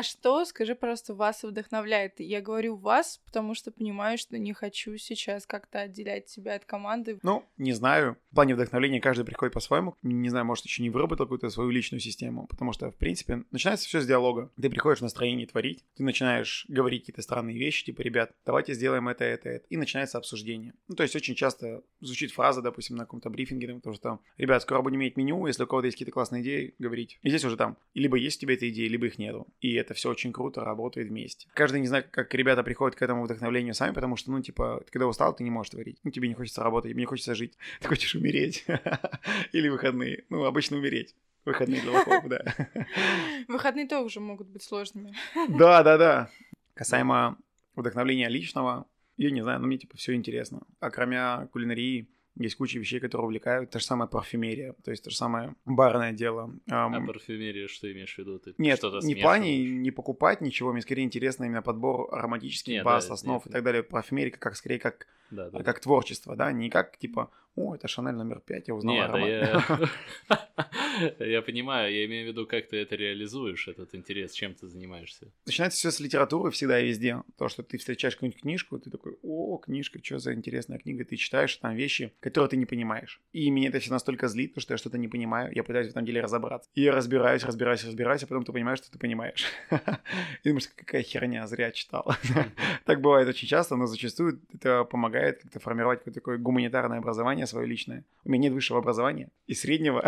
А что, скажи, просто вас вдохновляет? Я говорю вас, потому что понимаю, что не хочу сейчас как-то отделять себя от команды. Ну, не знаю. В плане вдохновления каждый приходит по-своему. Не знаю, может, еще не выработал какую-то свою личную систему, потому что, в принципе, начинается все с диалога. Ты приходишь в настроение творить, ты начинаешь говорить какие-то странные вещи, типа, ребят, давайте сделаем это, это, это. И начинается обсуждение. Ну, то есть очень часто звучит фраза, допустим, на каком-то брифинге, потому что там, ребят, скоро будем иметь меню, если у кого-то есть какие-то классные идеи, говорить. И здесь уже там, либо есть у тебя эта идея, либо их нету. И это все очень круто работает вместе. Каждый не знает, как ребята приходят к этому вдохновлению сами, потому что, ну, типа, ты когда устал, ты не можешь творить. Ну, тебе не хочется работать, тебе не хочется жить. Ты хочешь умереть. Или выходные. Ну, обычно умереть. Выходные для лохов, да. Выходные тоже могут быть сложными. Да, да, да. Касаемо вдохновления личного, я не знаю, но ну, мне типа все интересно. А кроме кулинарии, есть куча вещей, которые увлекают. Та же самая парфюмерия, то есть то же самое барное дело. Um, а парфюмерия, что имеешь в виду? Ты нет, не плане не покупать ничего, мне скорее интересно именно подбор ароматических нет, баз, да, основ нет, и так далее. Парфюмерия как скорее как, да, да, как творчество, да, не как типа о, это Шанель номер пять, я узнал Нет, аромат. Я... я понимаю, я имею в виду, как ты это реализуешь, этот интерес, чем ты занимаешься. Начинается все с литературы всегда и везде. То, что ты встречаешь какую-нибудь книжку, ты такой, о, книжка, что за интересная книга, ты читаешь там вещи, которые ты не понимаешь. И меня это все настолько злит, потому что я что-то не понимаю, я пытаюсь в этом деле разобраться. И я разбираюсь, разбираюсь, разбираюсь, а потом ты понимаешь, что ты понимаешь. И думаешь, какая херня, зря читал. Так бывает очень часто, но зачастую это помогает как-то формировать какое-то такое гуманитарное образование, свое личное. У меня нет высшего образования и среднего.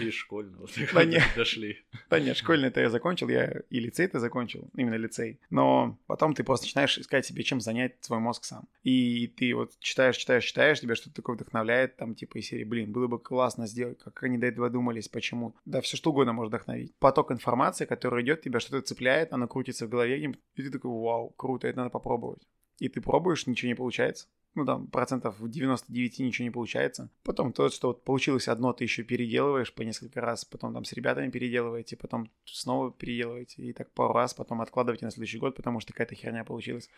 И школьного. Да нет. Дошли. Да нет, школьный-то я закончил, я и лицей-то закончил, именно лицей. Но потом ты просто начинаешь искать себе, чем занять свой мозг сам. И ты вот читаешь, читаешь, читаешь, тебя что-то такое вдохновляет, там типа из серии, блин, было бы классно сделать, как они до этого думались, почему. Да, все что угодно может вдохновить. Поток информации, который идет, тебя что-то цепляет, оно крутится в голове, и ты такой, вау, круто, это надо попробовать. И ты пробуешь, ничего не получается ну там процентов в 99 ничего не получается. Потом то, что вот получилось одно, ты еще переделываешь по несколько раз, потом там с ребятами переделываете, потом снова переделываете, и так пару раз, потом откладываете на следующий год, потому что какая-то херня получилась.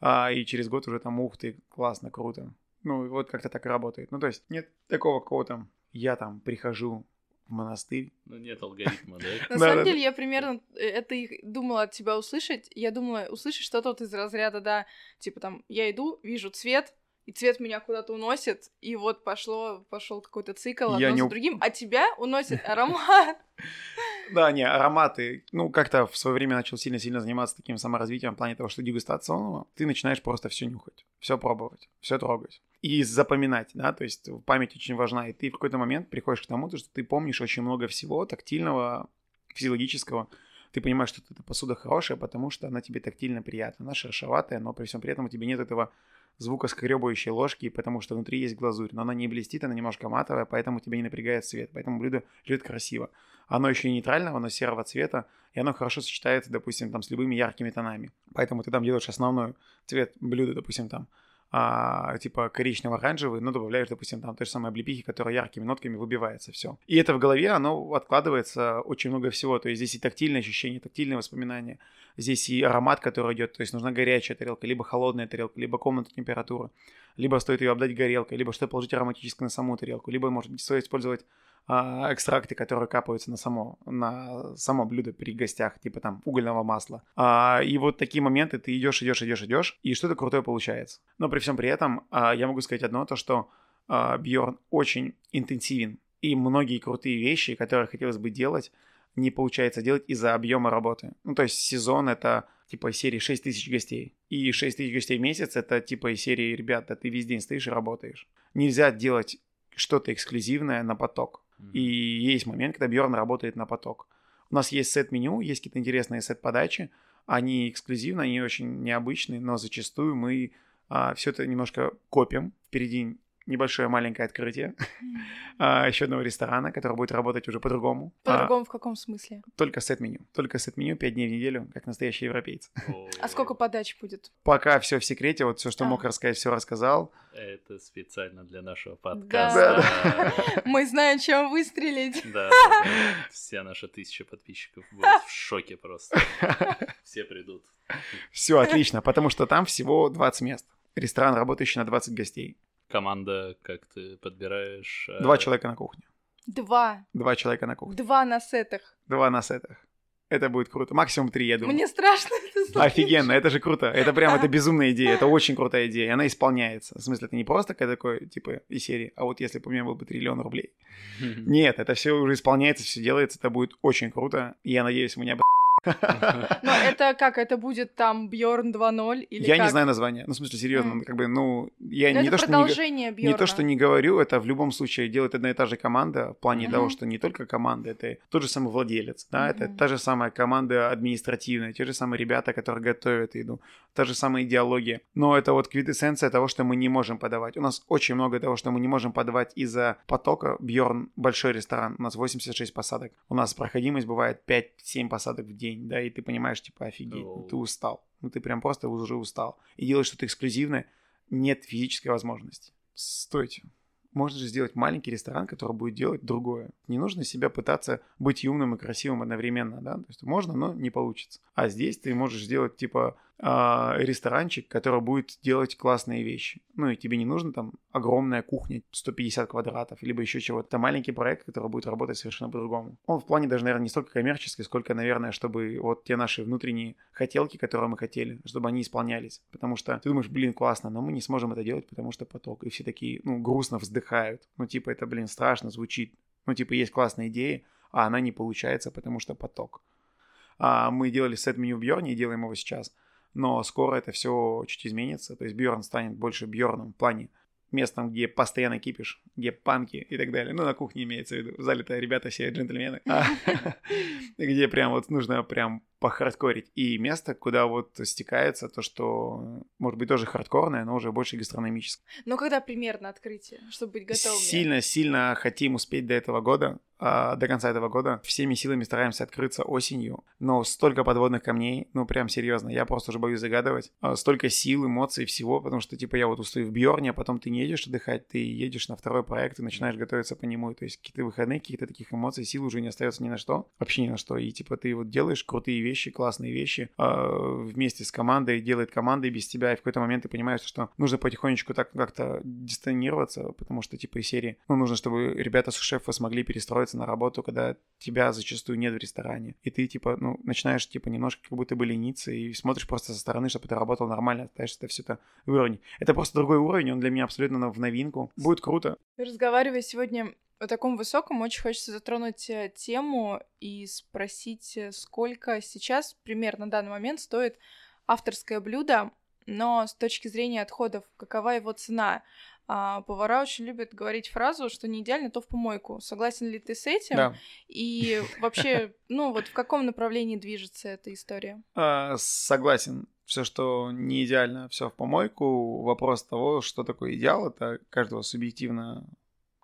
А, и через год уже там, ух ты, классно, круто. Ну, вот как-то так и работает. Ну, то есть нет такого какого-то я там прихожу монастырь. Ну, нет алгоритма, да? На самом деле, я примерно э, это и думала от тебя услышать. Я думала услышать что-то вот из разряда, да, типа там, я иду, вижу цвет, и цвет меня куда-то уносит, и вот пошло, пошел какой-то цикл одно Я за не... другим, а тебя уносит аромат. Да, не, ароматы. Ну, как-то в свое время начал сильно-сильно заниматься таким саморазвитием в плане того, что дегустационного. Ты начинаешь просто все нюхать, все пробовать, все трогать. И запоминать, да, то есть память очень важна. И ты в какой-то момент приходишь к тому, что ты помнишь очень много всего тактильного, физиологического. Ты понимаешь, что эта посуда хорошая, потому что она тебе тактильно приятна. Она шершаватая, но при всем при этом у тебя нет этого звукоскребающей ложки, потому что внутри есть глазурь, но она не блестит, она немножко матовая, поэтому тебя не напрягает цвет, поэтому блюдо лежит красиво. Оно еще и нейтрального, оно серого цвета, и оно хорошо сочетается, допустим, там с любыми яркими тонами. Поэтому ты там делаешь основной цвет блюда, допустим, там а, типа коричнево-оранжевый, но добавляешь, допустим, там той же самой облепихи, которая яркими нотками выбивается, все. И это в голове, оно откладывается очень много всего, то есть здесь и тактильные ощущения, тактильные воспоминания, здесь и аромат, который идет, то есть нужна горячая тарелка, либо холодная тарелка, либо комнатная температура, либо стоит ее обдать горелкой, либо что положить ароматическое на саму тарелку, либо, может быть, стоит использовать экстракты, которые капаются на само, на само блюдо при гостях, типа там угольного масла. А, и вот такие моменты ты идешь, идешь, идешь, идешь, и что-то крутое получается. Но при всем при этом а, я могу сказать одно, то что а, Бьорн очень интенсивен, и многие крутые вещи, которые хотелось бы делать, не получается делать из-за объема работы. Ну, то есть сезон это типа серии 6 тысяч гостей. И 6 тысяч гостей в месяц это типа из серии, ребята, ты весь день стоишь и работаешь. Нельзя делать что-то эксклюзивное на поток. И есть момент, когда Бьорн работает на поток. У нас есть сет-меню, есть какие-то интересные сет-подачи. Они эксклюзивны, они очень необычные, но зачастую мы а, все это немножко копим. Впереди небольшое маленькое открытие а, еще одного ресторана, который будет работать уже по-другому. По-другому а, в каком смысле? Только сет-меню. Только сет-меню 5 дней в неделю, как настоящий европейец. А сколько подач будет? Пока все в секрете, вот все, что а. мог рассказать, все рассказал. Это специально для нашего подкаста. Мы знаем, чем выстрелить. Да, все наши тысячи подписчиков будут в шоке просто. Все придут. Все отлично, потому что там всего 20 мест. Ресторан, работающий на 20 гостей команда, как ты подбираешь? Два э, человека на кухне. Два. Два человека на кухне. Два на сетах. Два на сетах. Это будет круто. Максимум три, я думаю. Мне страшно это слышать. Офигенно, это же круто. Это прям, это безумная идея, это очень крутая идея, и она исполняется. В смысле, это не просто какая такой, типа, из серии, а вот если бы у меня был бы триллион рублей. Нет, это все уже исполняется, все делается, это будет очень круто, и я надеюсь, мы не об Но это как? Это будет там Бьорн 2.0 или Я как? не знаю название. Ну, в смысле, серьезно, Мгм. как бы, ну, я Ну, не то, что не, то, что не говорю, это в любом случае делает одна и та же команда в плане того, что не только команда, это тот же самый владелец, да, это та же самая команда административная, те же самые ребята, которые готовят еду, та же самая идеология. Но это вот квитэссенция того, что мы не можем подавать. У нас очень много того, что мы не можем подавать из-за потока. Бьорн большой ресторан, у нас 86 посадок. У нас проходимость бывает 5-7 посадок в день, да, и ты понимаешь, типа, офигеть, ну, ты устал. Ну, ты прям просто уже устал. И делать что-то эксклюзивное нет физической возможности. Стойте. Можно же сделать маленький ресторан, который будет делать другое. Не нужно себя пытаться быть умным и красивым одновременно, да? То есть можно, но не получится. А здесь ты можешь сделать, типа, а, ресторанчик, который будет делать классные вещи. Ну и тебе не нужно там огромная кухня, 150 квадратов, либо еще чего-то. Это маленький проект, который будет работать совершенно по-другому. Он в плане даже, наверное, не столько коммерческий, сколько, наверное, чтобы вот те наши внутренние хотелки, которые мы хотели, чтобы они исполнялись. Потому что ты думаешь, блин, классно, но мы не сможем это делать, потому что поток. И все такие, ну, грустно вздыхают. Ну, типа, это, блин, страшно звучит. Ну, типа, есть классная идея, а она не получается, потому что поток. А мы делали сет-меню в Бьорне и делаем его сейчас. Но скоро это все чуть изменится. То есть Бьорн станет больше Бьорном в плане местом, где постоянно кипиш, где панки и так далее. Ну, на кухне имеется в виду. В зале-то ребята все джентльмены. Где прям вот нужно прям похардкорить. И место, куда вот стекается то, что может быть тоже хардкорное, но уже больше гастрономическое. Ну, когда примерно открытие, чтобы быть готовыми? Сильно-сильно хотим успеть до этого года, а, до конца этого года. Всеми силами стараемся открыться осенью, но столько подводных камней, ну прям серьезно, я просто уже боюсь загадывать. А, Столько сил, эмоций, всего, потому что типа я вот устаю в Бьорне, а потом ты не едешь отдыхать, ты едешь на второй проект и начинаешь готовиться по нему. То есть какие-то выходные, каких-то таких эмоций, сил уже не остается ни на что, вообще ни на что. И типа ты вот делаешь крутые вещи, классные вещи а, вместе с командой, делает команда и без тебя, и в какой-то момент ты понимаешь, что нужно потихонечку так как-то дистанироваться, потому что типа из серии, ну нужно, чтобы ребята с шефа смогли перестроиться на работу, когда тебя зачастую нет в ресторане. И ты, типа, ну, начинаешь, типа, немножко как будто бы лениться и смотришь просто со стороны, чтобы ты работал нормально, пытаешься это все это уровень. Это просто другой уровень, он для меня абсолютно в новинку. Будет круто. Разговаривая сегодня о таком высоком, очень хочется затронуть э, тему и спросить, э, сколько сейчас примерно на данный момент стоит авторское блюдо, но с точки зрения отходов, какова его цена? А, повара очень любят говорить фразу, что не идеально, то в помойку. Согласен ли ты с этим? Да. И вообще, ну вот в каком направлении движется эта история? А, согласен. Все, что не идеально, все в помойку. Вопрос того, что такое идеал, это каждого субъективно,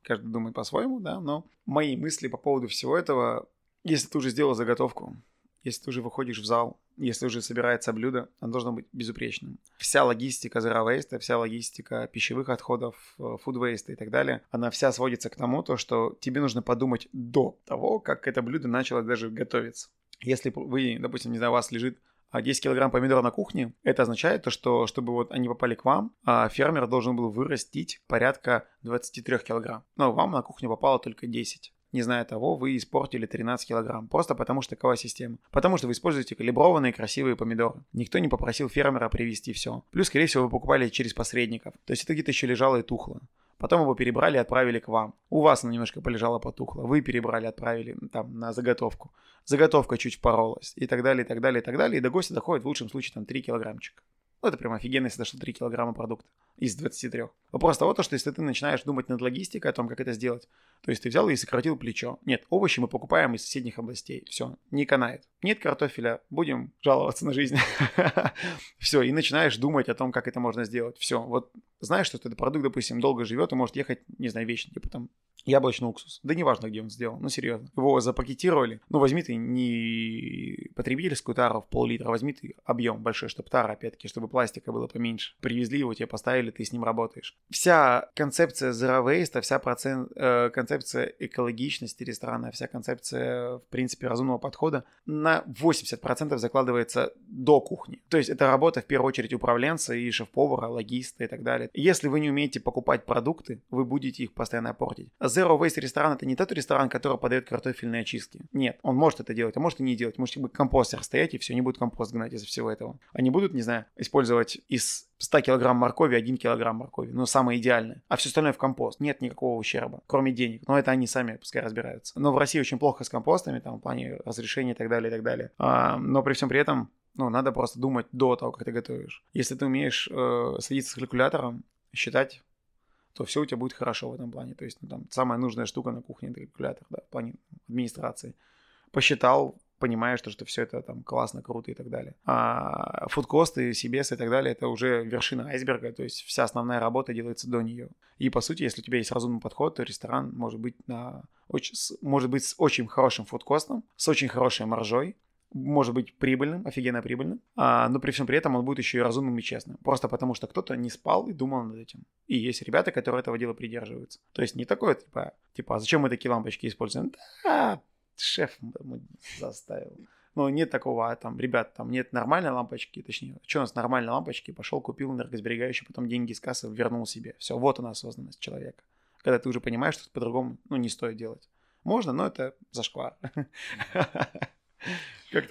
каждый думает по-своему, да, но мои мысли по поводу всего этого, если ты уже сделал заготовку, если ты уже выходишь в зал, если уже собирается блюдо, оно должно быть безупречным. Вся логистика zero waste, вся логистика пищевых отходов, э, food waste и так далее, она вся сводится к тому, то, что тебе нужно подумать до того, как это блюдо начало даже готовиться. Если вы, допустим, не знаю, у вас лежит а 10 килограмм помидор на кухне, это означает то, что чтобы вот они попали к вам, а фермер должен был вырастить порядка 23 килограмм. Но вам на кухню попало только 10. Не зная того, вы испортили 13 килограмм. Просто потому что такова система. Потому что вы используете калиброванные красивые помидоры. Никто не попросил фермера привезти все. Плюс, скорее всего, вы покупали через посредников. То есть это где-то еще лежало и тухло. Потом его перебрали и отправили к вам. У вас оно немножко полежало, потухло. Вы перебрали, отправили там на заготовку. Заготовка чуть поролась. И так далее, и так далее, и так далее. И до гостя доходит в лучшем случае там 3 килограммчика. Ну, это прям офигенно, если дошло 3 килограмма продукта из 23. Вопрос того, то, что если ты начинаешь думать над логистикой о том, как это сделать, то есть ты взял и сократил плечо. Нет, овощи мы покупаем из соседних областей. Все, не канает. Нет картофеля, будем жаловаться на жизнь. Все, и начинаешь думать о том, как это можно сделать. Все, вот знаешь, что этот продукт, допустим, долго живет и может ехать, не знаю, вечно, типа там яблочный уксус. Да неважно, где он сделан, ну серьезно. Его запакетировали. Ну возьми ты, не потребительскую тару в пол-литра, возьми ты объем большой, чтобы тара, опять-таки, чтобы пластика было поменьше. Привезли его, тебе поставили, ты с ним работаешь. Вся концепция zero waste, вся процент, э, концепция экологичности ресторана, вся концепция, в принципе, разумного подхода на 80% закладывается до кухни. То есть это работа в первую очередь управленца и шеф-повара, логиста и так далее. Если вы не умеете покупать продукты, вы будете их постоянно портить. Zero Waste ресторан это не тот ресторан, который подает картофельные очистки. Нет, он может это делать, а может и не делать. Может быть компостер стоять и все, не будет компост гнать из-за всего этого. Они будут, не знаю, использовать из 100 килограмм моркови 1 килограмм моркови. Ну, самое идеальное. А все остальное в компост. Нет никакого ущерба, кроме денег. Но это они сами пускай разбираются. Но в России очень плохо с компостами, там, в плане разрешения и так далее, и так далее. А, но при всем при этом ну, надо просто думать до того, как ты готовишь. Если ты умеешь э, садиться с калькулятором, считать, то все у тебя будет хорошо в этом плане. То есть, ну, там, самая нужная штука на кухне – это калькулятор, да, в плане администрации. Посчитал, понимаешь, что, что все это там классно, круто и так далее. А фудкосты, CBS и так далее, это уже вершина айсберга, то есть вся основная работа делается до нее. И по сути, если у тебя есть разумный подход, то ресторан может быть, на, очень, может быть с очень хорошим фудкостом, с очень хорошей маржой, может быть прибыльным, офигенно прибыльным, а, но при всем при этом он будет еще и разумным и честным. Просто потому, что кто-то не спал и думал над этим. И есть ребята, которые этого дела придерживаются. То есть не такое, типа, типа, а зачем мы такие лампочки используем? Да, шеф заставил. Но нет такого, а там, ребят, там нет нормальной лампочки, точнее, что у нас нормальной лампочки, пошел, купил энергосберегающий, потом деньги из кассы вернул себе. Все, вот она осознанность человека. Когда ты уже понимаешь, что по-другому, ну, не стоит делать. Можно, но это зашквар.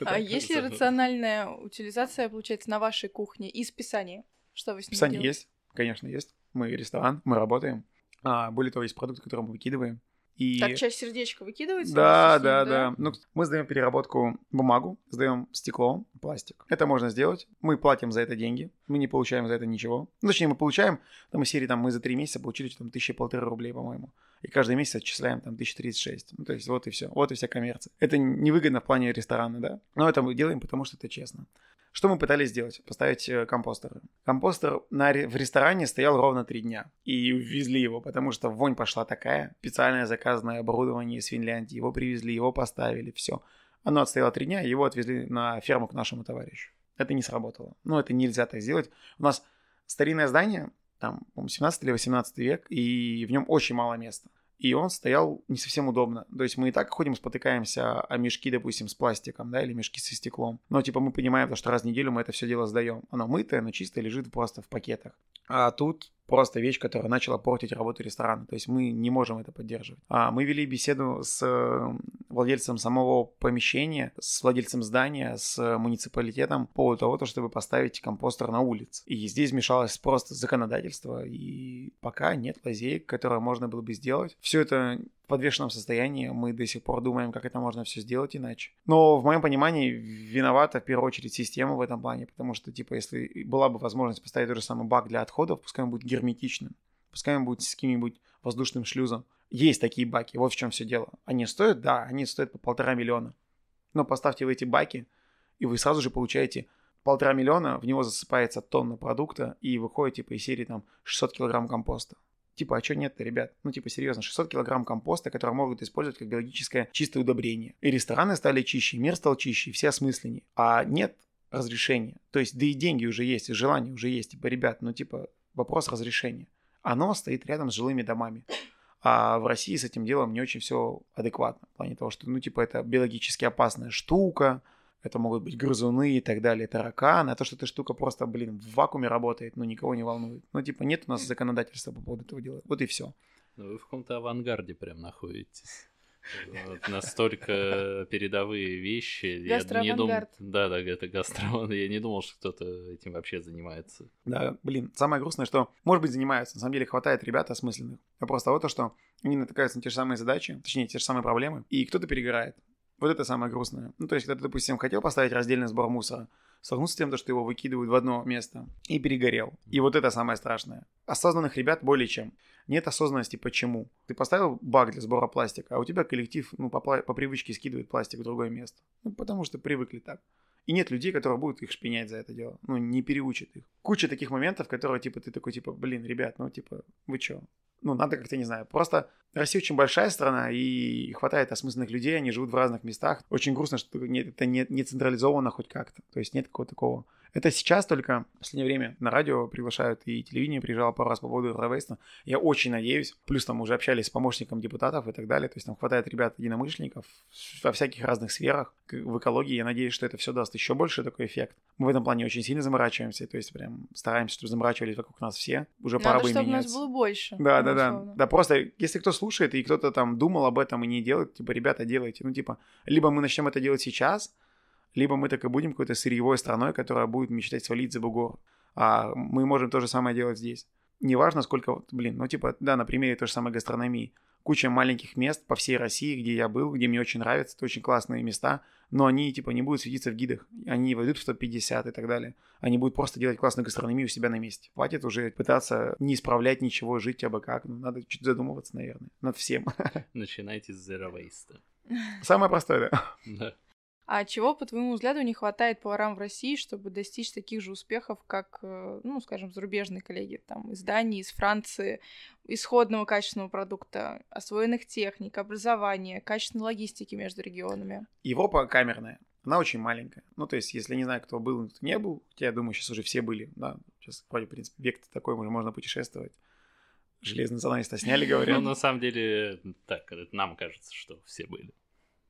А есть ли рациональная утилизация, получается, на вашей кухне из Писания? Что вы с ним Писание есть, конечно, есть. Мы ресторан, мы работаем. А, более того, есть продукты, которые мы выкидываем. И... Так часть сердечка выкидывается? Да, да, да, да. Ну, мы сдаем переработку бумагу, сдаем стекло, пластик. Это можно сделать. Мы платим за это деньги. Мы не получаем за это ничего. Ну, точнее, мы получаем, там из серии, там, мы за три месяца получили там тысячи полторы рублей, по-моему. И каждый месяц отчисляем там 1036. Ну, то есть вот и все. Вот и вся коммерция. Это невыгодно в плане ресторана, да. Но это мы делаем, потому что это честно. Что мы пытались сделать? Поставить э, компостер. Компостер на, в ресторане стоял ровно три дня. И увезли его, потому что вонь пошла такая. Специальное заказанное оборудование из Финляндии. Его привезли, его поставили, все. Оно отстояло три дня, его отвезли на ферму к нашему товарищу. Это не сработало. Ну, это нельзя так сделать. У нас старинное здание, там, по-моему, 17 или 18 век, и в нем очень мало места и он стоял не совсем удобно. То есть мы и так ходим, спотыкаемся о мешки, допустим, с пластиком, да, или мешки со стеклом. Но типа мы понимаем, что раз в неделю мы это все дело сдаем. Оно мытое, но чистое лежит просто в пакетах. А тут просто вещь, которая начала портить работу ресторана. То есть мы не можем это поддерживать. А мы вели беседу с э, владельцем самого помещения, с владельцем здания, с муниципалитетом по поводу того, чтобы поставить компостер на улице. И здесь вмешалось просто законодательство, и пока нет лазеек, которые можно было бы сделать. Все это в подвешенном состоянии, мы до сих пор думаем, как это можно все сделать иначе. Но в моем понимании виновата в первую очередь система в этом плане, потому что, типа, если была бы возможность поставить тот же самый бак для отходов, пускай он будет герметичным, пускай он будет с каким-нибудь воздушным шлюзом. Есть такие баки, вот в чем все дело. Они стоят, да, они стоят по полтора миллиона. Но поставьте в эти баки, и вы сразу же получаете полтора миллиона, в него засыпается тонна продукта, и выходит типа из серии там 600 килограмм компоста. Типа, а что нет-то, ребят? Ну, типа, серьезно, 600 килограмм компоста, который могут использовать как биологическое чистое удобрение. И рестораны стали чище, мир стал чище, все осмысленнее. А нет разрешения. То есть, да и деньги уже есть, и желание уже есть. Типа, ребят, ну, типа, вопрос разрешения. Оно стоит рядом с жилыми домами. А в России с этим делом не очень все адекватно. В плане того, что, ну, типа, это биологически опасная штука, это могут быть грызуны и так далее, тараканы, а то, что эта штука просто, блин, в вакууме работает, ну, никого не волнует. Ну, типа, нет у нас законодательства по поводу этого дела. Вот и все. Ну, вы в каком-то авангарде прям находитесь. Вот, настолько передовые вещи. Я не думал, да, да, это гастроавангард. Я не думал, что кто-то этим вообще занимается. Да, блин, самое грустное, что, может быть, занимаются. На самом деле хватает ребят осмысленных. Вопрос того, то, что они натыкаются на те же самые задачи, точнее, те же самые проблемы, и кто-то перегорает. Вот это самое грустное. Ну, то есть, когда ты, допустим, хотел поставить раздельный сбор мусора, столкнулся с тем, что его выкидывают в одно место и перегорел. И вот это самое страшное. Осознанных ребят более чем. Нет осознанности почему. Ты поставил бак для сбора пластика, а у тебя коллектив ну, по, по привычке скидывает пластик в другое место. Ну, потому что привыкли так. И нет людей, которые будут их шпинять за это дело. Ну, не переучат их. Куча таких моментов, которые, типа, ты такой, типа, блин, ребят, ну, типа, вы чё? Ну, надо как-то, не знаю, просто Россия очень большая страна, и хватает осмысленных людей, они живут в разных местах. Очень грустно, что нет, это не, не централизовано хоть как-то. То есть нет какого-то такого это сейчас только в последнее время на радио приглашают и телевидение приезжало пару раз по поводу Равейста. Я очень надеюсь. Плюс там уже общались с помощником депутатов и так далее. То есть там хватает ребят-единомышленников во всяких разных сферах. В экологии я надеюсь, что это все даст еще больше такой эффект. Мы в этом плане очень сильно заморачиваемся. То есть прям стараемся, чтобы заморачивались вокруг нас все. Уже Надо, пора бы чтобы меняться. нас было больше. Да, да, да. Да, просто если кто слушает и кто-то там думал об этом и не делает, типа, ребята, делайте. Ну, типа, либо мы начнем это делать сейчас, либо мы так и будем какой-то сырьевой страной, которая будет мечтать свалить за бугор. А мы можем то же самое делать здесь. Неважно, сколько, блин, ну типа, да, на примере той же самой гастрономии. Куча маленьких мест по всей России, где я был, где мне очень нравятся, это очень классные места, но они типа не будут светиться в гидах, они не войдут в топ-50 и так далее. Они будут просто делать классную гастрономию у себя на месте. Хватит уже пытаться не исправлять ничего, жить абы как. Ну, надо чуть задумываться, наверное, над всем. Начинайте с zero waste. Самое простое, да. Да. А чего, по твоему взгляду, не хватает поварам в России, чтобы достичь таких же успехов, как, э, ну, скажем, зарубежные коллеги, там, из Дании, из Франции, исходного качественного продукта, освоенных техник, образования, качественной логистики между регионами? Европа камерная. Она очень маленькая. Ну, то есть, если не знаю, кто был, кто не был, я думаю, сейчас уже все были, да. Сейчас, вроде, в принципе, век такой, уже можно путешествовать. Железный занавес сняли, говорят. Ну, на самом деле, так, нам кажется, что все были.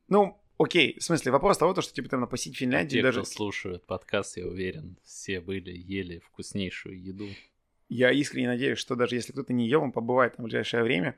Ну, Окей, в смысле, вопрос того, что типа там посетить Финляндию Те, даже... кто слушают подкаст, я уверен, все были, ели вкуснейшую еду. Я искренне надеюсь, что даже если кто-то не ел, он побывает там в ближайшее время.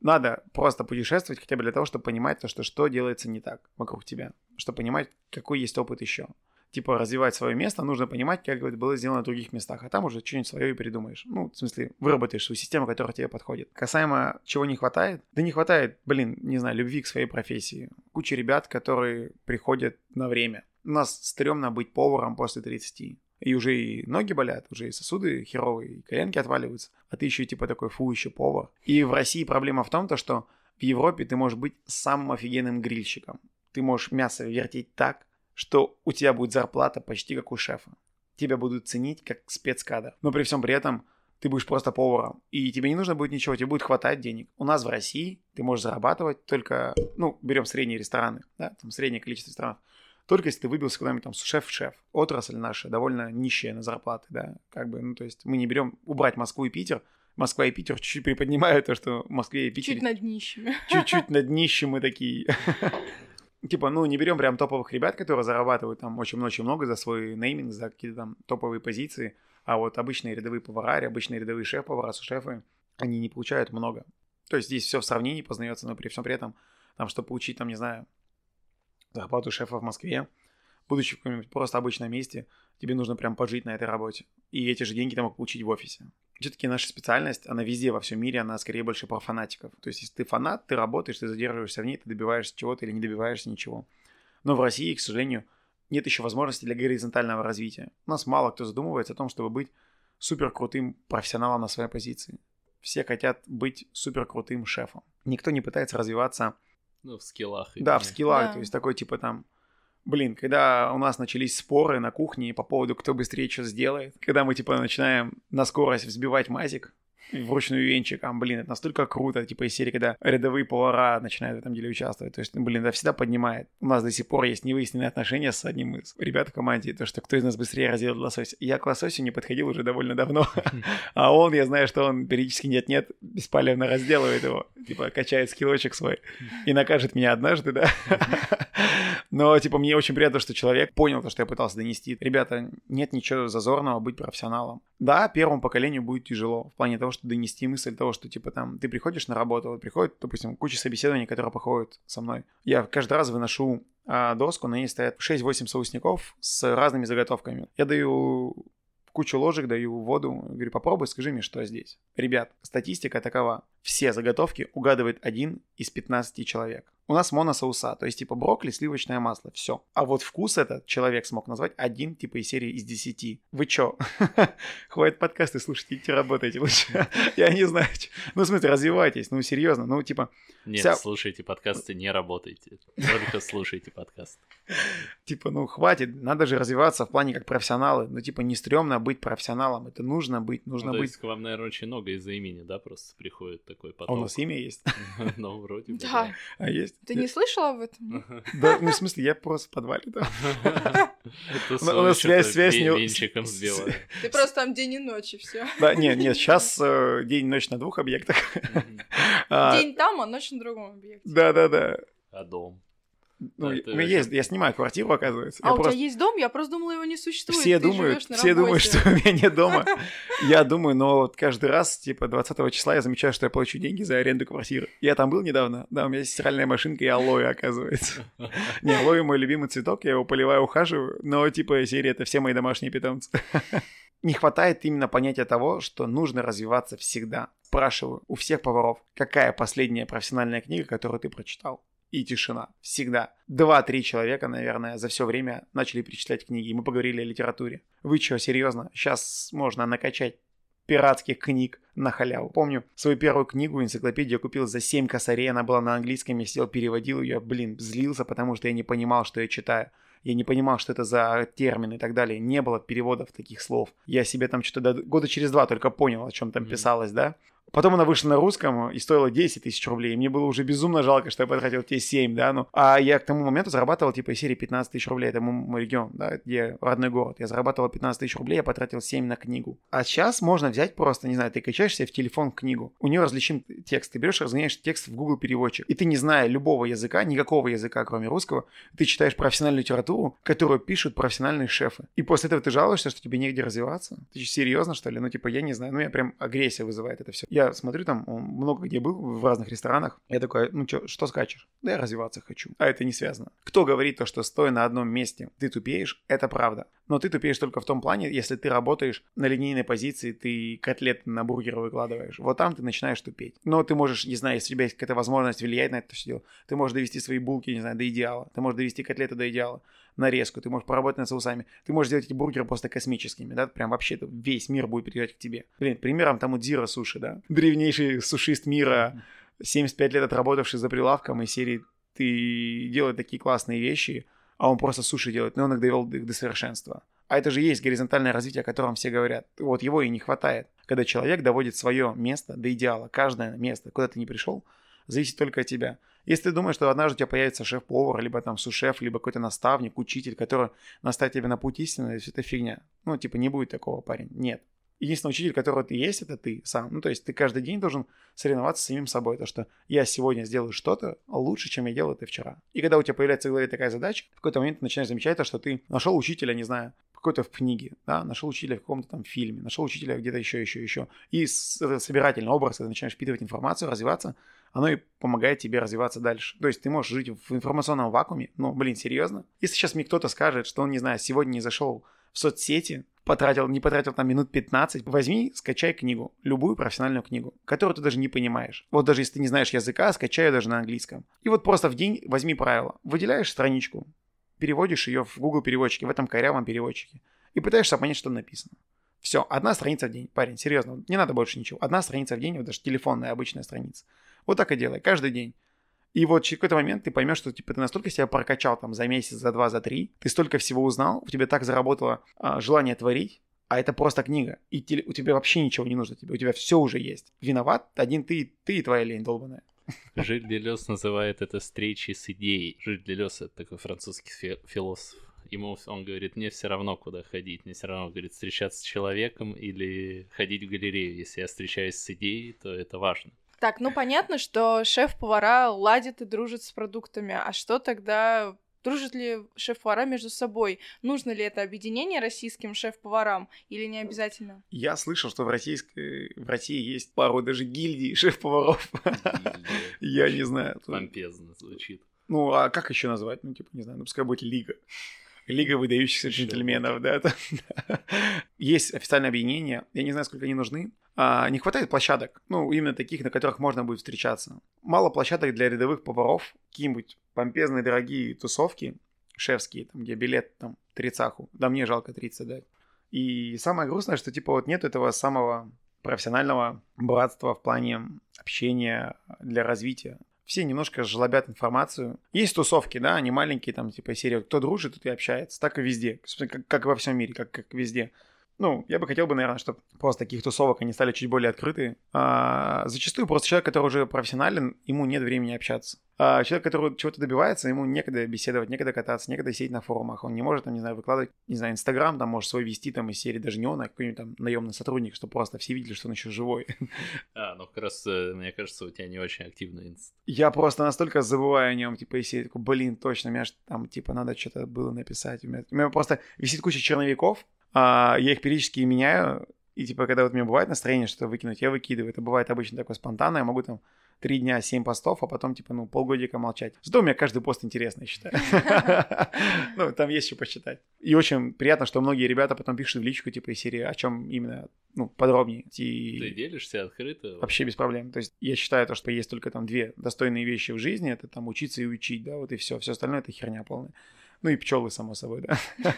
Надо просто путешествовать хотя бы для того, чтобы понимать то, что что делается не так вокруг тебя. Чтобы понимать, какой есть опыт еще типа развивать свое место, нужно понимать, как это было сделано в других местах, а там уже что-нибудь свое и придумаешь. Ну, в смысле, выработаешь свою систему, которая тебе подходит. Касаемо чего не хватает, да не хватает, блин, не знаю, любви к своей профессии. Куча ребят, которые приходят на время. У нас стрёмно быть поваром после 30. И уже и ноги болят, уже и сосуды херовые, и коленки отваливаются. А ты еще типа такой, фу, еще повар. И в России проблема в том, то, что в Европе ты можешь быть самым офигенным грильщиком. Ты можешь мясо вертеть так, что у тебя будет зарплата почти как у шефа. Тебя будут ценить как спецкадр. Но при всем при этом ты будешь просто поваром. И тебе не нужно будет ничего, тебе будет хватать денег. У нас в России ты можешь зарабатывать только, ну, берем средние рестораны, да, там среднее количество ресторанов. Только если ты выбился куда-нибудь там шеф-шеф. Отрасль наша довольно нищая на зарплаты, да, как бы, ну, то есть мы не берем убрать Москву и Питер, Москва и Питер чуть-чуть приподнимают то, что в Москве и Питере... Чуть над нищими. Чуть-чуть над нищим мы такие. Типа, ну, не берем прям топовых ребят, которые зарабатывают там очень-очень много за свой нейминг, за какие-то там топовые позиции, а вот обычные рядовые повара, обычные рядовые шеф-повара, шефы, они не получают много. То есть здесь все в сравнении познается, но при всем при этом, там, чтобы получить, там, не знаю, зарплату шефа в Москве, будучи в каком-нибудь просто обычном месте, тебе нужно прям пожить на этой работе. И эти же деньги ты мог получить в офисе все-таки наша специальность, она везде во всем мире, она скорее больше про фанатиков. То есть, если ты фанат, ты работаешь, ты задерживаешься в ней, ты добиваешься чего-то или не добиваешься ничего. Но в России, к сожалению, нет еще возможности для горизонтального развития. У нас мало кто задумывается о том, чтобы быть супер крутым профессионалом на своей позиции. Все хотят быть супер крутым шефом. Никто не пытается развиваться... Ну, в скиллах. Да, в скиллах. Да. То есть такой типа там Блин, когда у нас начались споры на кухне по поводу, кто быстрее что сделает, когда мы, типа, начинаем на скорость взбивать мазик, вручную венчик, а, блин, это настолько круто, типа из серии, когда рядовые повара начинают в этом деле участвовать. То есть, блин, это всегда поднимает. У нас до сих пор есть невыясненные отношения с одним из ребят в команде, то, что кто из нас быстрее разделает лосось. Я к лососю не подходил уже довольно давно, а он, я знаю, что он периодически нет-нет беспалевно разделывает его, типа качает скиллочек свой и накажет меня однажды, да. Но, типа, мне очень приятно, что человек понял то, что я пытался донести. Ребята, нет ничего зазорного быть профессионалом. Да, первому поколению будет тяжело в плане того, что донести мысль того, что, типа, там, ты приходишь на работу, вот приходит, допустим, куча собеседований, которые проходят со мной. Я каждый раз выношу а, доску, на ней стоят 6-8 соусников с разными заготовками. Я даю кучу ложек, даю воду, говорю, попробуй, скажи мне, что здесь. Ребят, статистика такова. Все заготовки угадывает один из 15 человек. У нас моносоуса, то есть типа брокколи, сливочное масло, все. А вот вкус этот человек смог назвать один типа из серии из десяти. Вы чё? Хватит подкасты слушать, идите работайте лучше. Я не знаю. Ну, в смысле, развивайтесь, ну, серьезно, ну, типа... Нет, слушайте подкасты, не работайте. Только слушайте подкасты. Типа, ну, хватит, надо же развиваться в плане как профессионалы. Ну, типа, не стрёмно быть профессионалом, это нужно быть, нужно ну, быть... к вам, наверное, очень много из-за имени, да, просто приходит такой поток. А у нас имя есть? Ну, вроде бы, да. А есть? Ты не слышал об этом? Да, ну, в смысле, я просто в подвале там. У нас связь, связь не... Венчиком сделали. Ты просто там день и ночь, и все. Да, нет, нет, сейчас э, день и ночь на двух объектах. А, день там, а ночь на другом объекте. Да, да, да. А дом? Ну, да, у меня есть, я снимаю квартиру, оказывается. А я у просто... тебя есть дом? Я просто думала, его не существует. Все Ты думают, все думают, что у меня нет дома. Я думаю, но вот каждый раз, типа, 20 числа я замечаю, что я получу деньги за аренду квартиры. Я там был недавно, да, у меня есть стиральная машинка и алоэ, оказывается. Не, алоэ мой любимый цветок, я его поливаю, ухаживаю, но, типа, серия — это все мои домашние питомцы. Не хватает именно понятия того, что нужно развиваться всегда. Спрашиваю у всех поваров, какая последняя профессиональная книга, которую ты прочитал? И тишина. Всегда. Два-три человека, наверное, за все время начали перечислять книги, и мы поговорили о литературе. Вы что, серьезно? Сейчас можно накачать пиратских книг на халяву. Помню свою первую книгу, энциклопедию купил за 7 косарей, она была на английском, я сидел, переводил ее, блин, злился, потому что я не понимал, что я читаю. Я не понимал, что это за термины и так далее. Не было переводов таких слов. Я себе там что-то года через два только понял, о чем там писалось, да. Потом она вышла на русском и стоила 10 тысяч рублей. Мне было уже безумно жалко, что я потратил те 7, да, ну. А я к тому моменту зарабатывал, типа, серии 15 тысяч рублей. Это мой регион, да, где родной город. Я зарабатывал 15 тысяч рублей, я потратил 7 на книгу. А сейчас можно взять просто, не знаю, ты качаешь себе в телефон книгу, у нее различим текст. Ты берешь, разгоняешь текст в Google переводчик. И ты, не зная любого языка, никакого языка, кроме русского, ты читаешь профессиональную литературу, которую пишут профессиональные шефы. И после этого ты жалуешься, что тебе негде развиваться? Ты серьезно, что ли? Ну, типа, я не знаю. Ну, я прям агрессия вызывает это все. Я смотрю там, много где был, в разных ресторанах. Я такой, ну чё, что скачешь? Да я развиваться хочу. А это не связано. Кто говорит то, что стоя на одном месте ты тупеешь, это правда. Но ты тупеешь только в том плане, если ты работаешь на линейной позиции, ты котлет на бургер выкладываешь. Вот там ты начинаешь тупеть. Но ты можешь, не знаю, если у тебя есть какая-то возможность влиять на это все дело, ты можешь довести свои булки, не знаю, до идеала. Ты можешь довести котлеты до идеала нарезку, ты можешь поработать над соусами, ты можешь сделать эти бургеры просто космическими, да, прям вообще весь мир будет приезжать к тебе. Блин, примером тому Дзира Суши, да, древнейший сушист мира, 75 лет отработавший за прилавком, и серии ты делаешь такие классные вещи, а он просто суши делает, но он их довел до совершенства. А это же есть горизонтальное развитие, о котором все говорят. Вот его и не хватает. Когда человек доводит свое место до идеала, каждое место, куда ты не пришел, зависит только от тебя. Если ты думаешь, что однажды у тебя появится шеф-повар, либо там сушеф, либо какой-то наставник, учитель, который наставит тебя на путь истины, это фигня. Ну, типа, не будет такого, парень. Нет. Единственный учитель, который ты есть, это ты сам. Ну, то есть ты каждый день должен соревноваться с самим собой. То, что я сегодня сделаю что-то лучше, чем я делал это вчера. И когда у тебя появляется в голове такая задача, в какой-то момент ты начинаешь замечать то, что ты нашел учителя, не знаю, какой-то в книге, да, нашел учителя в каком-то там фильме, нашел учителя где-то еще, еще, еще. И собирательный образ, когда начинаешь впитывать информацию, развиваться, оно и помогает тебе развиваться дальше. То есть ты можешь жить в информационном вакууме, ну, блин, серьезно? Если сейчас мне кто-то скажет, что он, не знаю, сегодня не зашел в соцсети, потратил, не потратил там минут 15, возьми, скачай книгу, любую профессиональную книгу, которую ты даже не понимаешь. Вот даже если ты не знаешь языка, скачай ее даже на английском. И вот просто в день возьми правило. Выделяешь страничку, переводишь ее в Google переводчике, в этом корявом переводчике, и пытаешься понять, что написано. Все, одна страница в день, парень, серьезно, не надо больше ничего. Одна страница в день, вот даже телефонная обычная страница. Вот так и делай, каждый день. И вот через какой-то момент ты поймешь, что типа ты настолько себя прокачал там за месяц, за два, за три, ты столько всего узнал, у тебя так заработало а, желание творить, а это просто книга. И те, у тебя вообще ничего не нужно тебе, у тебя все уже есть. Виноват один ты, ты и твоя лень долбаная. Жиль Делес называет это встречей с идеей. Жиль Делес это такой французский философ. Ему он говорит, мне все равно куда ходить, мне все равно, говорит, встречаться с человеком или ходить в галерею. Если я встречаюсь с идеей, то это важно. Так, ну понятно, что шеф-повара ладит и дружит с продуктами. А что тогда Дружат ли шеф-повара между собой? Нужно ли это объединение российским шеф-поварам или не обязательно? Я слышал, что в, российской, в России есть пару даже гильдий шеф-поваров. Я не знаю. Помпезно звучит. Ну, а как еще назвать? Ну, типа, не знаю, ну, пускай будет лига. Лига выдающихся джентльменов, да. Есть официальное объединение, я не знаю, сколько они нужны. А, не хватает площадок, ну, именно таких, на которых можно будет встречаться. Мало площадок для рядовых поваров, какие-нибудь помпезные дорогие тусовки, шефские, там, где билет, там, трицаху. Да мне жалко 30 дать. И самое грустное, что, типа, вот нет этого самого профессионального братства в плане общения для развития. Все немножко жлобят информацию. Есть тусовки, да, они маленькие, там, типа, серия «Кто дружит, тут и общается». Так и везде. Как, как во всем мире, как, как везде. Ну, я бы хотел бы, наверное, чтобы просто таких тусовок они стали чуть более открыты. А, зачастую просто человек, который уже профессионален, ему нет времени общаться. А человек, который чего-то добивается, ему некогда беседовать, некогда кататься, некогда сидеть на форумах. Он не может, там, не знаю, выкладывать, не знаю, Инстаграм, там, может свой вести, там, из серии даже не он, а какой-нибудь там наемный сотрудник, чтобы просто все видели, что он еще живой. А, ну как раз, э, мне кажется, у тебя не очень активный инст. Я просто настолько забываю о нем, типа, такой, блин, точно, мне же там, типа, надо что-то было написать. У меня, у меня просто висит куча черновиков, я их периодически меняю, и типа, когда вот у меня бывает настроение что-то выкинуть, я выкидываю. Это бывает обычно такое спонтанно, я могу там три дня, семь постов, а потом, типа, ну, полгодика молчать. Зато у меня каждый пост интересный, я считаю. Ну, там есть что посчитать. И очень приятно, что многие ребята потом пишут в личку, типа, из серии, о чем именно, ну, подробнее. Ты делишься открыто? Вообще без проблем. То есть я считаю то, что есть только там две достойные вещи в жизни, это там учиться и учить, да, вот и все. Все остальное это херня полная. Ну и пчелы, само собой, да.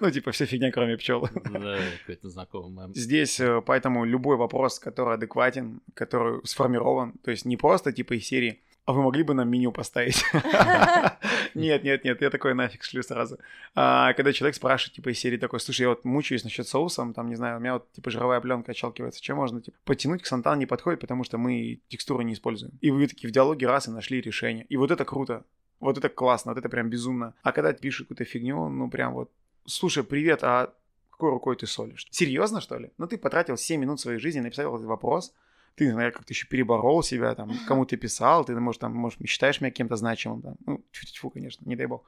Ну, типа, вся фигня, кроме пчел. Да, какой-то знакомый. Здесь э, поэтому любой вопрос, который адекватен, который сформирован, то есть не просто типа из серии а вы могли бы нам меню поставить? Нет, нет, нет, я такой нафиг шлю сразу. А, когда человек спрашивает, типа, из серии такой, слушай, я вот мучаюсь насчет соусом, там, не знаю, у меня вот, типа, жировая пленка отщелкивается, чем можно, типа, потянуть к сантан не подходит, потому что мы текстуру не используем. И вы такие в диалоге раз и нашли решение. И вот это круто. Вот это классно, вот это прям безумно. А когда пишут какую-то фигню, ну прям вот, слушай, привет, а какой рукой ты солишь? Серьезно, что ли? Ну ты потратил 7 минут своей жизни, написал этот вопрос, ты, наверное, как-то еще переборол себя, там, кому ты писал, ты, может, там, может, считаешь меня кем-то значимым, там, ну, тьфу, конечно, не дай бог.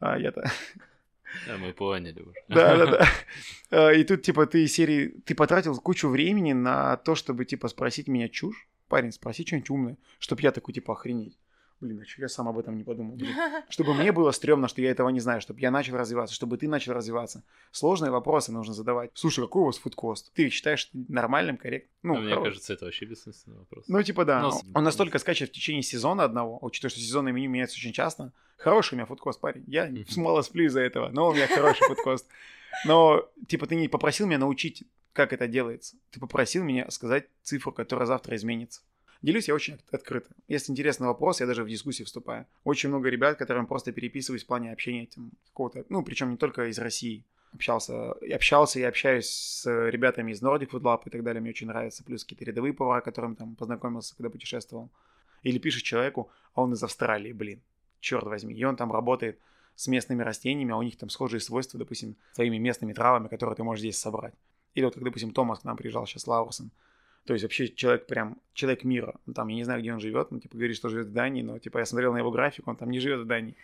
А я-то... Да, мы поняли уже. Да, да, да. А, и тут, типа, ты серии, ты потратил кучу времени на то, чтобы, типа, спросить меня чушь. Парень, спроси что-нибудь умное, чтобы я такой, типа, охренеть блин, а что я сам об этом не подумал? Блин. Чтобы мне было стрёмно, что я этого не знаю, чтобы я начал развиваться, чтобы ты начал развиваться. Сложные вопросы нужно задавать. Слушай, какой у вас фудкост? Ты считаешь нормальным, корректным? Ну, мне кажется, это вообще бессмысленный вопрос. Ну, типа, да. Но... Он настолько скачет в течение сезона одного, учитывая, что сезонное меню меняется очень часто. Хороший у меня фудкост, парень. Я мало сплю из-за этого, но у меня хороший фудкост. Но, типа, ты не попросил меня научить, как это делается. Ты попросил меня сказать цифру, которая завтра изменится. Делюсь я очень открыто. Если интересный вопрос, я даже в дискуссии вступаю. Очень много ребят, которым просто переписываюсь в плане общения этим какого-то, ну, причем не только из России. Общался, общался и общаюсь с ребятами из Nordic Food Lab и так далее, мне очень нравится. Плюс какие-то рядовые повара, которым там познакомился, когда путешествовал. Или пишешь человеку, а он из Австралии, блин, черт возьми. И он там работает с местными растениями, а у них там схожие свойства, допустим, своими местными травами, которые ты можешь здесь собрать. Или вот, как, допустим, Томас к нам приезжал сейчас, Лаурсон. То есть вообще человек прям, человек мира. Ну, там, я не знаю, где он живет, ну, типа, говорит, что живет в Дании, но, типа, я смотрел на его график, он там не живет в Дании.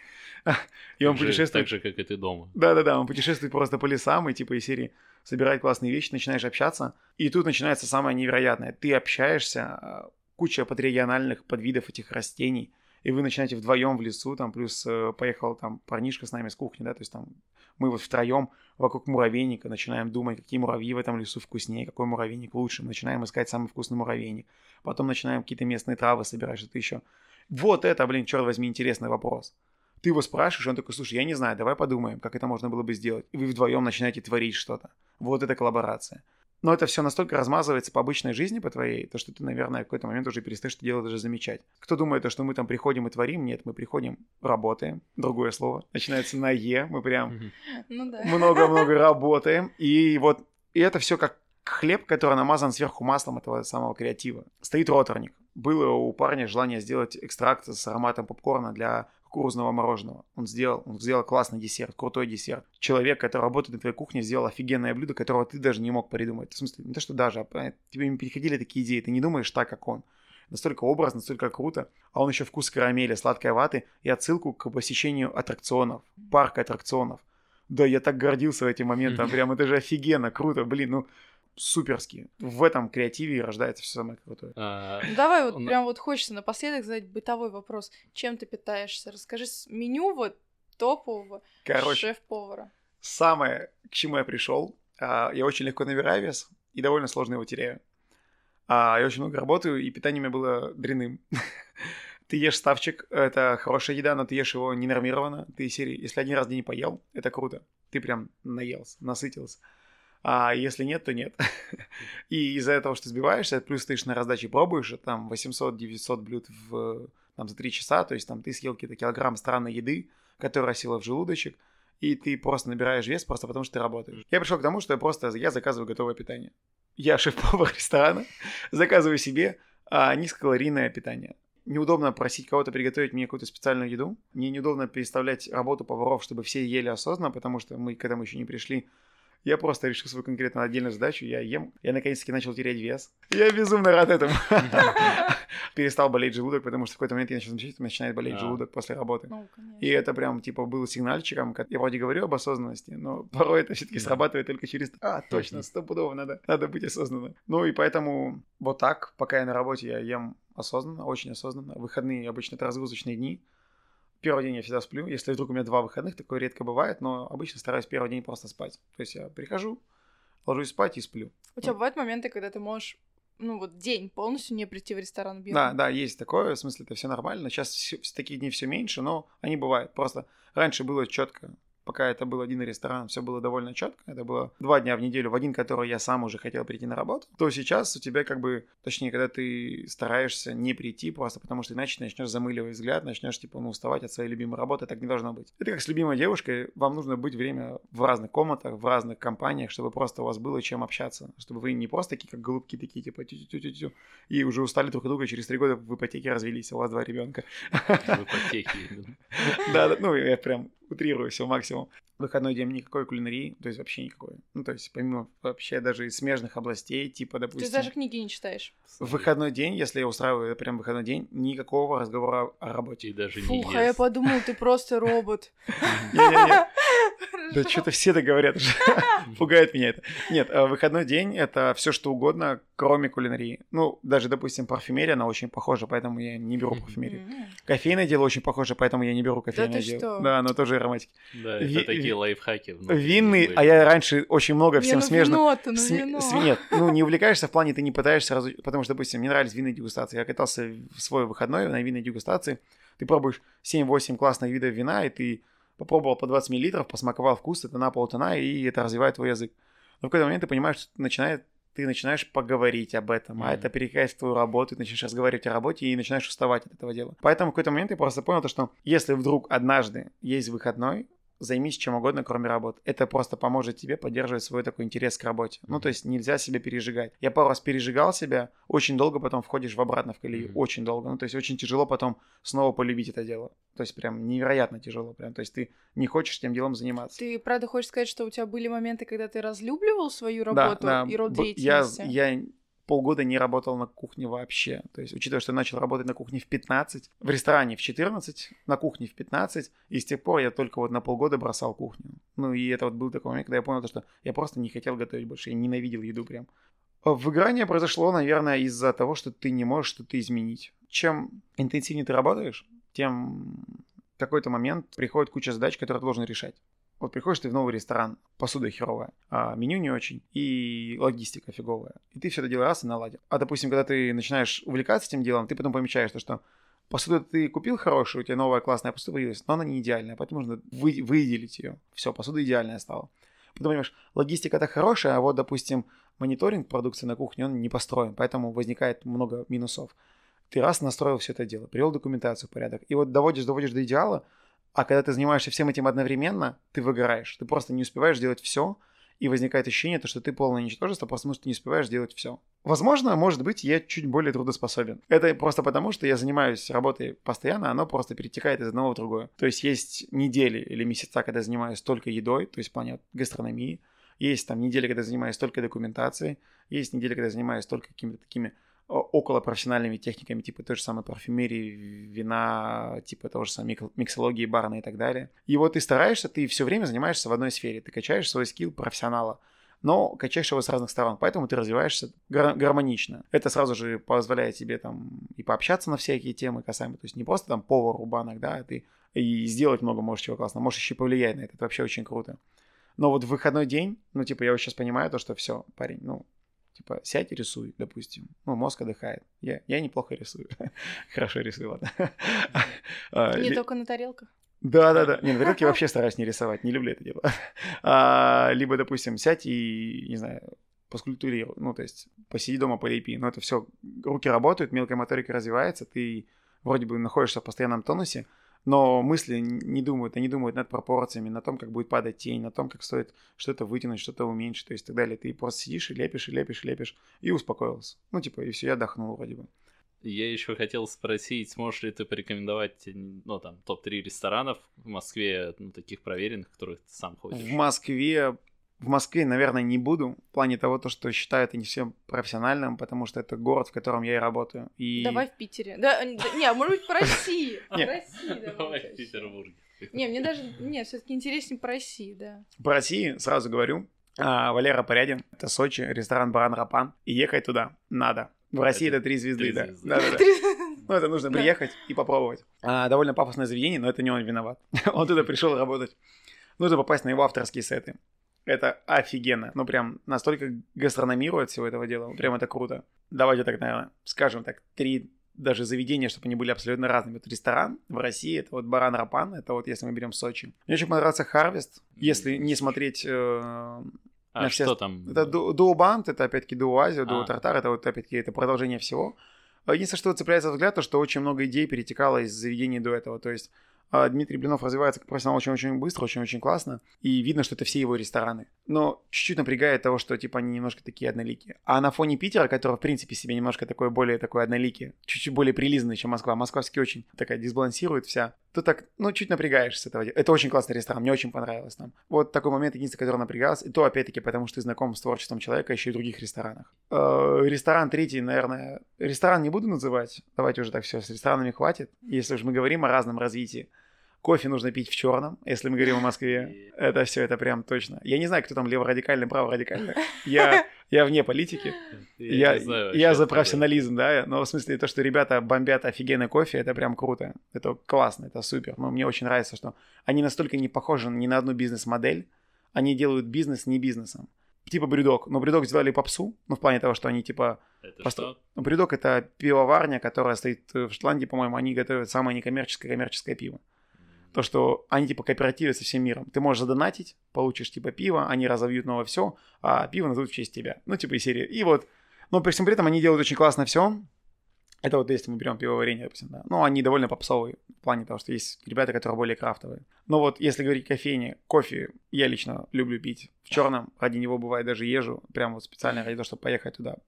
И он путешествует... Так же, как и ты дома. Да-да-да, он путешествует просто по лесам, и, типа, из серии собирает классные вещи, начинаешь общаться, и тут начинается самое невероятное. Ты общаешься, а, куча подрегиональных подвидов этих растений, и вы начинаете вдвоем в лесу, там плюс э, поехал там парнишка с нами с кухни, да, то есть там мы вот втроем вокруг муравейника начинаем думать, какие муравьи в этом лесу вкуснее, какой муравейник лучше, начинаем искать самый вкусный муравейник, потом начинаем какие-то местные травы собирать, что-то еще. Вот это, блин, черт возьми, интересный вопрос. Ты его спрашиваешь, он такой, слушай, я не знаю, давай подумаем, как это можно было бы сделать. И вы вдвоем начинаете творить что-то. Вот это коллаборация. Но это все настолько размазывается по обычной жизни, по твоей, то что ты, наверное, в какой-то момент уже перестаешь это дело даже замечать. Кто думает, что мы там приходим и творим? Нет, мы приходим, работаем. Другое слово. Начинается на Е. Мы прям ну много-много работаем. И вот и это все как хлеб, который намазан сверху маслом этого самого креатива. Стоит роторник. Было у парня желание сделать экстракт с ароматом попкорна для кукурузного мороженого. Он сделал, он сделал классный десерт, крутой десерт. Человек, который работает на твоей кухне, сделал офигенное блюдо, которого ты даже не мог придумать. В смысле, не то, что даже, а тебе не переходили такие идеи, ты не думаешь так, как он. Настолько образно, настолько круто. А он еще вкус карамели, сладкой ваты и отсылку к посещению аттракционов, парка аттракционов. Да, я так гордился этим моментом, прям это же офигенно, круто, блин, ну суперские. В этом креативе рождается все самое крутое. А, ну, давай вот прям вот хочется напоследок задать бытовой вопрос. Чем ты питаешься? Расскажи меню вот топового Короче, шеф-повара. самое, к чему я пришел, а, я очень легко набираю вес и довольно сложно его теряю. А, я очень много работаю, и питание у меня было дрянным. Ты ешь ставчик, это хорошая еда, но ты ешь его ненормированно. Ты серии, если один раз в день не поел, это круто. Ты прям наелся, насытился. А если нет, то нет. И из-за этого, что сбиваешься, плюс ты на раздаче пробуешь, там 800-900 блюд в, там, за 3 часа, то есть там ты съел какие-то килограмм странной еды, которая села в желудочек, и ты просто набираешь вес просто потому, что ты работаешь. Я пришел к тому, что я просто я заказываю готовое питание. Я шеф-повар ресторана, заказываю себе а, низкокалорийное питание. Неудобно просить кого-то приготовить мне какую-то специальную еду. Мне неудобно переставлять работу поваров, чтобы все ели осознанно, потому что мы к этому еще не пришли. Я просто решил свою конкретно отдельную задачу. Я ем. Я наконец-таки начал терять вес. Я безумно рад этому. Перестал болеть желудок, потому что в какой-то момент я начал замечать, что начинает болеть желудок после работы. Ну. И это прям, типа, был сигнальчиком. как- Я вроде говорю об осознанности, но порой это все-таки Да. срабатывает только через... А, точно, стопудово надо, надо быть осознанным. Ну и поэтому вот так, пока я на работе, я ем осознанно, очень осознанно. Выходные обычно это разгрузочные дни. Первый день я всегда сплю. Если вдруг у меня два выходных, такое редко бывает, но обычно стараюсь первый день просто спать. То есть я прихожу, ложусь спать и сплю. У тебя бывают моменты, когда ты можешь, ну вот день полностью не прийти в ресторан белым? Да, да, есть такое, в смысле, это все нормально. Сейчас всё- таких дней все меньше, но они бывают. Просто раньше было четко, пока это был один ресторан, все было довольно четко. Это было два дня в неделю, в один, который я сам уже хотел прийти на работу. То сейчас у тебя как бы, точнее, когда ты стараешься не прийти, просто потому что иначе начнешь замыливать взгляд, начнешь типа ну, уставать от своей любимой работы, так не должно быть. Это как с любимой девушкой, вам нужно быть время в разных комнатах, в разных компаниях, чтобы просто у вас было чем общаться, чтобы вы не просто такие как голубки такие типа тю-тю-тю-тю, и уже устали друг от друга, через три года в ипотеке развелись, у вас два ребенка. В ипотеке да, ну я прям утрирую все максимум. Выходной день никакой кулинарии, то есть вообще никакой. Ну, то есть помимо вообще даже из смежных областей, типа, Ты допустим... даже книги не читаешь. В выходной день, если я устраиваю прям выходной день, никакого разговора о работе. И даже не Фух, а я подумал, ты просто робот. Да что-то все так говорят уже. Пугает меня это. Нет, э, выходной день — это все что угодно, кроме кулинарии. Ну, даже, допустим, парфюмерия, она очень похожа, поэтому я не беру парфюмерию. Кофейное дело очень похоже, поэтому я не беру кофейное ты дело. что? Да, оно тоже ароматики. Да, это такие ви- лайфхаки. Винный, а я раньше очень много всем ну вино-то, ну Нет, ну не увлекаешься в плане, ты не пытаешься сразу... Потому что, допустим, мне нравились винные дегустации. Я катался в свой выходной на винной дегустации. Ты пробуешь 7-8 классных видов вина, и ты попробовал по 20 мл, посмаковал вкус, это на полтона, и это развивает твой язык. Но в какой-то момент ты понимаешь, что начинает ты начинаешь поговорить об этом, а Мгм. это перекает в твою работу, ты начинаешь разговаривать о работе и начинаешь уставать от этого дела. Поэтому в какой-то момент я просто понял, то, что если вдруг однажды есть выходной, займись чем угодно, кроме работы. Это просто поможет тебе поддерживать свой такой интерес к работе. Ну, то есть нельзя себя пережигать. Я пару раз пережигал себя, очень долго потом входишь в обратно в колею, очень долго. Ну, то есть очень тяжело потом снова полюбить это дело. То есть прям невероятно тяжело прям. То есть ты не хочешь тем делом заниматься. Ты правда хочешь сказать, что у тебя были моменты, когда ты разлюбливал свою Да, работу да, и род б- я, деятельности? я полгода не работал на кухне вообще. То есть, учитывая, что я начал работать на кухне в 15, в ресторане в 14, на кухне в 15, и с тех пор я только вот на полгода бросал кухню. Ну, и это вот был такой момент, когда я понял, то, что я просто не хотел готовить больше, я ненавидел еду прям. Выгорание произошло, наверное, из-за того, что ты не можешь что-то изменить. Чем интенсивнее ты работаешь, тем в какой-то момент приходит куча задач, которые ты должен решать. Вот приходишь ты в новый ресторан, посуда херовая, а меню не очень, и логистика фиговая. И ты все это дело раз и наладил. А, допустим, когда ты начинаешь увлекаться этим делом, ты потом помечаешь, то, что посуду ты купил хорошую, у тебя новая классная посуда появилась, но она не идеальная, поэтому нужно вы- выделить ее. Все, посуда идеальная стала. Потом понимаешь, логистика-то хорошая, а вот, допустим, мониторинг продукции на кухне, он не построен, поэтому возникает много минусов. Ты раз настроил все это дело, привел документацию в порядок, и вот доводишь, доводишь до идеала, а когда ты занимаешься всем этим одновременно, ты выгораешь. Ты просто не успеваешь делать все, и возникает ощущение, то, что ты полное ничтожество, потому что ты не успеваешь делать все. Возможно, может быть, я чуть более трудоспособен. Это просто потому, что я занимаюсь работой постоянно, оно просто перетекает из одного в другое. То есть есть недели или месяца, когда я занимаюсь только едой, то есть в плане гастрономии. Есть там недели, когда я занимаюсь только документацией. Есть недели, когда я занимаюсь только какими-то такими около профессиональными техниками, типа той же самой парфюмерии, вина, типа того же самой мик- миксологии, барной и так далее. И вот ты стараешься, ты все время занимаешься в одной сфере, ты качаешь свой скилл профессионала. но качаешь его с разных сторон, поэтому ты развиваешься гар- гармонично. Это сразу же позволяет тебе там и пообщаться на всякие темы касаемо, то есть не просто там повар у банок, да, а ты и сделать много можешь чего классно, можешь еще повлиять на это, это вообще очень круто. Но вот в выходной день, ну, типа, я вот сейчас понимаю то, что все, парень, ну, типа, сядь и рисуй, допустим. Ну, мозг отдыхает. Я, я неплохо рисую. Хорошо рисую, ладно. А, Не только на тарелках. Да, да, да. Не, на тарелке вообще стараюсь не рисовать, не люблю это дело. А, либо, допустим, сядь и, не знаю, поскультурируй, ну, то есть посиди дома, полепи. Но это все, руки работают, мелкая моторика развивается, ты вроде бы находишься в постоянном тонусе, но мысли не думают, они думают над пропорциями, на том, как будет падать тень, на том, как стоит что-то вытянуть, что-то уменьшить, то есть так далее. Ты просто сидишь и лепишь, и лепишь, и лепишь, и успокоился. Ну, типа, и все, я отдохнул вроде бы. Я еще хотел спросить, сможешь ли ты порекомендовать, ну, там, топ-3 ресторанов в Москве, ну, таких проверенных, в которых ты сам ходишь? В Москве в Москве, наверное, не буду, в плане того, то, что считаю это не всем профессиональным, потому что это город, в котором я и работаю. И... Давай в Питере. Да, не, а может быть, по России. По России давай. в Петербурге. Не, мне даже, не, все таки интереснее по России, да. По России, сразу говорю, а, Валера Порядин, это Сочи, ресторан Баран Рапан, и ехать туда надо. В России это, три звезды, да. Ну, это нужно приехать и попробовать. А, довольно пафосное заведение, но это не он виноват. он туда пришел работать. Нужно попасть на его авторские сеты. Это офигенно. Ну, прям настолько гастрономирует всего этого дела. Прям это круто. Давайте так, наверное, скажем так, три даже заведения, чтобы они были абсолютно разными. Вот ресторан в России, это вот Баран Рапан, это вот если мы берем Сочи. Мне очень понравился Харвест, если не смотреть э, а на все... что там? Это Дуобант, это опять-таки Дуазия, Дуо Тартар, это вот опять-таки это продолжение всего. Единственное, что цепляется взгляд, то что очень много идей перетекало из заведений до этого. То есть Дмитрий Блинов развивается как профессионал очень-очень быстро, очень-очень классно, и видно, что это все его рестораны. Но чуть-чуть напрягает того, что, типа, они немножко такие одноликие. А на фоне Питера, который, в принципе, себе немножко такой более такой одноликий, чуть-чуть более прилизанный, чем Москва. Москва все очень такая дисбалансирует вся. То так, ну, чуть напрягаешься этого. Это очень классный ресторан, мне очень понравилось там. Вот такой момент, единственный, который напрягался, и то, опять-таки, потому что ты знаком с творчеством человека еще и в других ресторанах. Э, ресторан третий, наверное, ресторан не буду называть, давайте уже так все, с ресторанами хватит, если уж мы говорим о разном развитии. Кофе нужно пить в черном, если мы говорим о Москве. Это все, это прям точно. Я не знаю, кто там леворадикальный, праворадикальный. Я, я вне политики. Я, я, знаю, я за профессионализм, да. Но в смысле то, что ребята бомбят офигенный кофе, это прям круто. Это классно, это супер. Но мне очень нравится, что они настолько не похожи ни на одну бизнес-модель. Они делают бизнес не бизнесом. Типа брюдок. Но брюдок сделали попсу, ну, в плане того, что они типа... Это просто... что? Ну, брюдок — это пивоварня, которая стоит в Шотландии, по-моему. Они готовят самое некоммерческое коммерческое пиво. То, что они типа кооперативы со всем миром. Ты можешь задонатить, получишь типа пиво, они разовьют новое все, а пиво назовут в честь тебя. Ну, типа из серии. И вот, но при всем при этом они делают очень классно все. Это вот если мы берем пивоварение, допустим, да. Ну, они довольно попсовые в плане того, что есть ребята, которые более крафтовые. Но вот если говорить кофейне, кофе я лично люблю пить в черном. Ради него бывает даже езжу. Прям вот специально ради того, чтобы поехать туда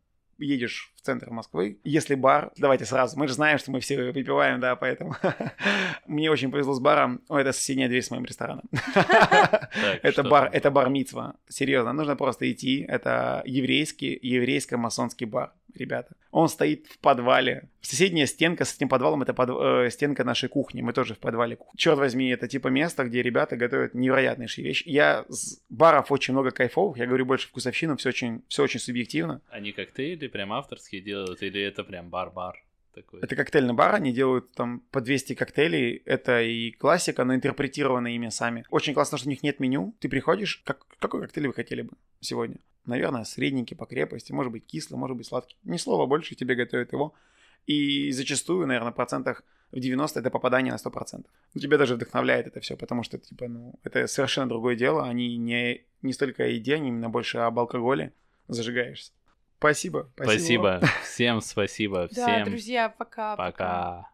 едешь в центр Москвы, если бар, давайте сразу, мы же знаем, что мы все выпиваем, да, поэтому мне очень повезло с баром, о, это соседняя дверь с моим рестораном. Это бар, это бар Мицва, серьезно, нужно просто идти, это еврейский, еврейско-масонский бар ребята. Он стоит в подвале. Соседняя стенка с этим подвалом это под, э, стенка нашей кухни. Мы тоже в подвале. Черт возьми, это типа место, где ребята готовят невероятнейшие вещи. Я с баров очень много кайфовых. Я говорю больше вкусовщину, все очень, все очень субъективно. Они коктейли прям авторские делают или это прям бар-бар? Такой. Это коктейльный бар, они делают там по 200 коктейлей, это и классика, но интерпретированная ими сами. Очень классно, что у них нет меню, ты приходишь, как, какой коктейль вы хотели бы сегодня? наверное, средненький по крепости, может быть кислый, может быть сладкий. Ни слова больше, тебе готовят его. И зачастую, наверное, в процентах в 90 это попадание на 100%. Ну, тебя даже вдохновляет это все, потому что, типа, ну, это совершенно другое дело. Они не, не столько о еде, они именно больше об алкоголе зажигаешься. Спасибо. Спасибо. спасибо. Всем спасибо. Всем. Да, друзья, пока. Пока. пока.